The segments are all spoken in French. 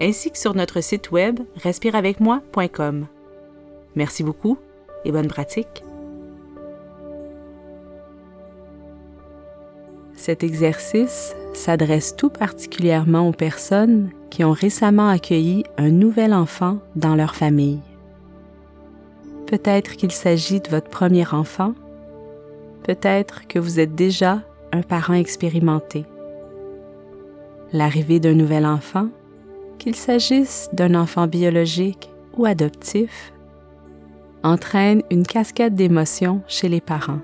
ainsi que sur notre site web respireavecmoi.com. Merci beaucoup et bonne pratique. Cet exercice s'adresse tout particulièrement aux personnes qui ont récemment accueilli un nouvel enfant dans leur famille. Peut-être qu'il s'agit de votre premier enfant, peut-être que vous êtes déjà un parent expérimenté. L'arrivée d'un nouvel enfant, qu'il s'agisse d'un enfant biologique ou adoptif, entraîne une cascade d'émotions chez les parents.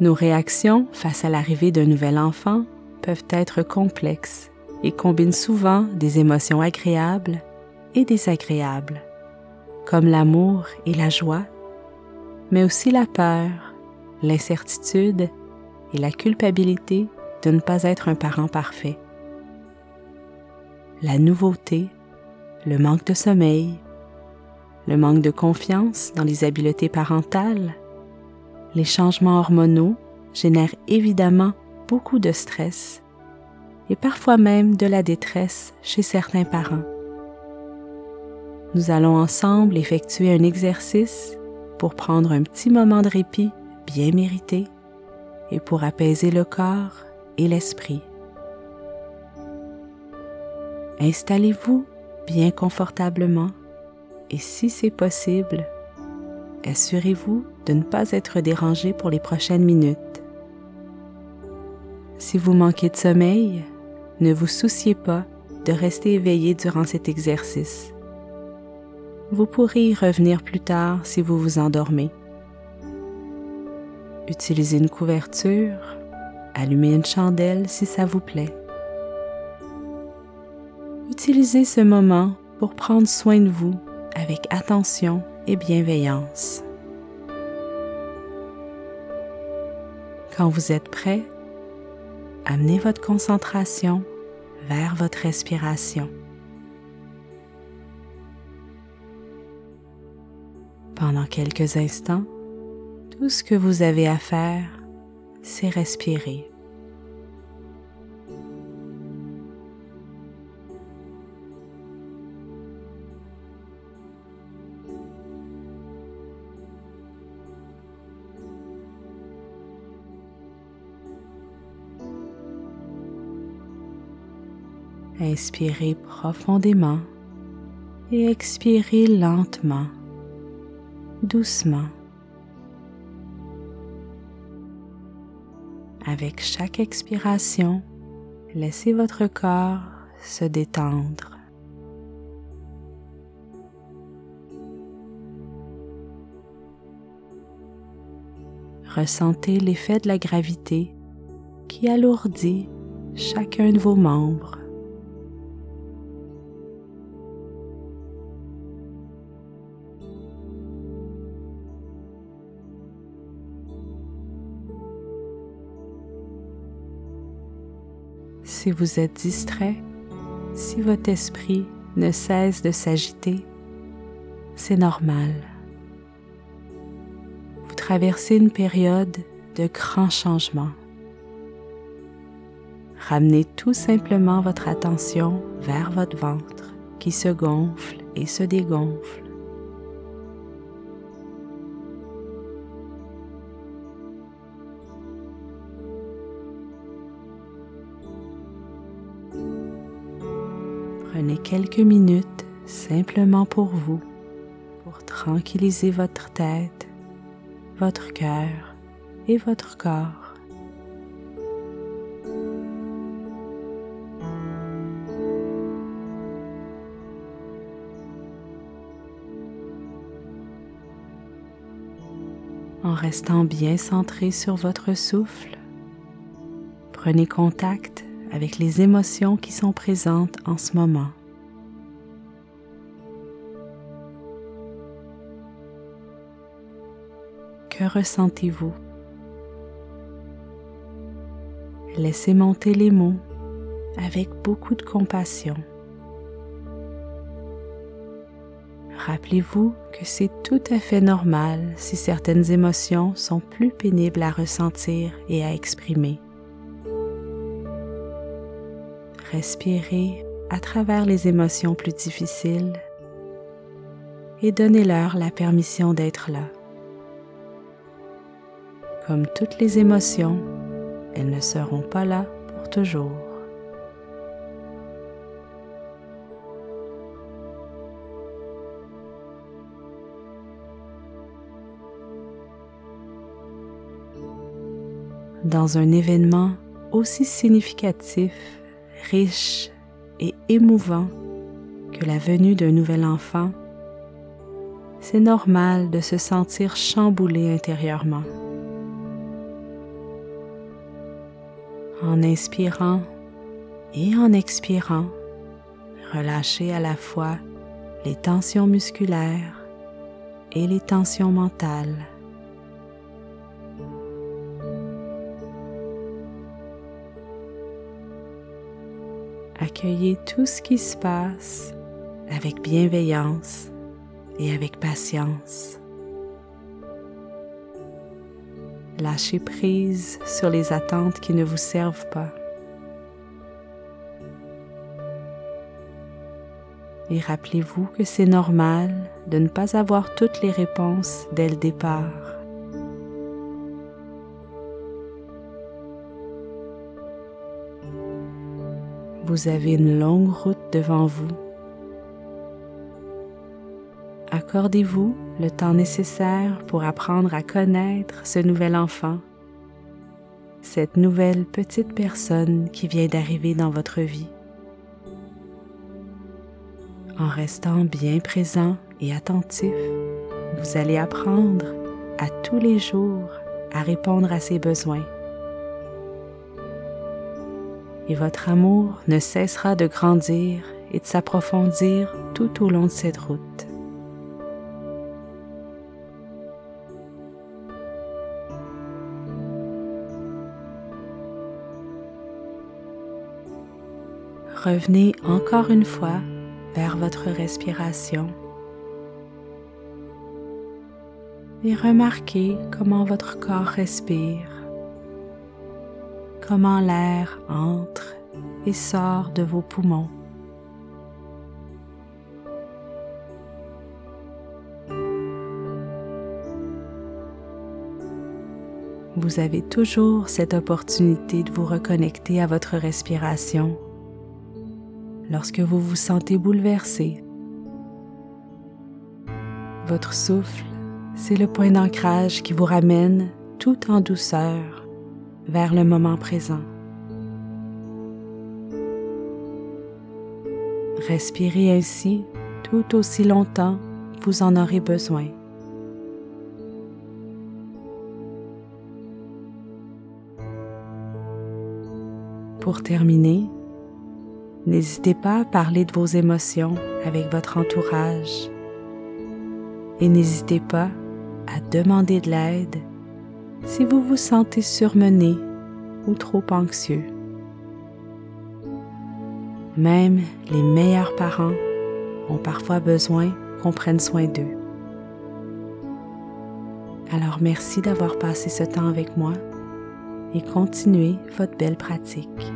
Nos réactions face à l'arrivée d'un nouvel enfant peuvent être complexes et combinent souvent des émotions agréables et désagréables comme l'amour et la joie, mais aussi la peur, l'incertitude et la culpabilité de ne pas être un parent parfait. La nouveauté, le manque de sommeil, le manque de confiance dans les habiletés parentales, les changements hormonaux génèrent évidemment beaucoup de stress et parfois même de la détresse chez certains parents nous allons ensemble effectuer un exercice pour prendre un petit moment de répit bien mérité et pour apaiser le corps et l'esprit. Installez-vous bien confortablement et si c'est possible, assurez-vous de ne pas être dérangé pour les prochaines minutes. Si vous manquez de sommeil, ne vous souciez pas de rester éveillé durant cet exercice. Vous pourrez y revenir plus tard si vous vous endormez. Utilisez une couverture, allumez une chandelle si ça vous plaît. Utilisez ce moment pour prendre soin de vous avec attention et bienveillance. Quand vous êtes prêt, amenez votre concentration vers votre respiration. Pendant quelques instants, tout ce que vous avez à faire, c'est respirer. Inspirez profondément et expirez lentement doucement. Avec chaque expiration, laissez votre corps se détendre. Ressentez l'effet de la gravité qui alourdit chacun de vos membres. Si vous êtes distrait, si votre esprit ne cesse de s'agiter, c'est normal. Vous traversez une période de grands changements. Ramenez tout simplement votre attention vers votre ventre qui se gonfle et se dégonfle. Prenez quelques minutes simplement pour vous, pour tranquilliser votre tête, votre cœur et votre corps. En restant bien centré sur votre souffle, prenez contact avec les émotions qui sont présentes en ce moment. Que ressentez-vous? Laissez monter les mots avec beaucoup de compassion. Rappelez-vous que c'est tout à fait normal si certaines émotions sont plus pénibles à ressentir et à exprimer. Respirez à travers les émotions plus difficiles et donnez-leur la permission d'être là. Comme toutes les émotions, elles ne seront pas là pour toujours. Dans un événement aussi significatif, riche et émouvant que la venue d'un nouvel enfant, c'est normal de se sentir chamboulé intérieurement. En inspirant et en expirant, relâchez à la fois les tensions musculaires et les tensions mentales. Accueillez tout ce qui se passe avec bienveillance et avec patience. Lâchez prise sur les attentes qui ne vous servent pas. Et rappelez-vous que c'est normal de ne pas avoir toutes les réponses dès le départ. Vous avez une longue route devant vous. Accordez-vous le temps nécessaire pour apprendre à connaître ce nouvel enfant, cette nouvelle petite personne qui vient d'arriver dans votre vie. En restant bien présent et attentif, vous allez apprendre à tous les jours à répondre à ses besoins. Et votre amour ne cessera de grandir et de s'approfondir tout au long de cette route. Revenez encore une fois vers votre respiration et remarquez comment votre corps respire, comment l'air entre et sort de vos poumons. Vous avez toujours cette opportunité de vous reconnecter à votre respiration lorsque vous vous sentez bouleversé. Votre souffle, c'est le point d'ancrage qui vous ramène tout en douceur vers le moment présent. Respirez ainsi tout aussi longtemps vous en aurez besoin. Pour terminer, N'hésitez pas à parler de vos émotions avec votre entourage et n'hésitez pas à demander de l'aide si vous vous sentez surmené ou trop anxieux. Même les meilleurs parents ont parfois besoin qu'on prenne soin d'eux. Alors merci d'avoir passé ce temps avec moi et continuez votre belle pratique.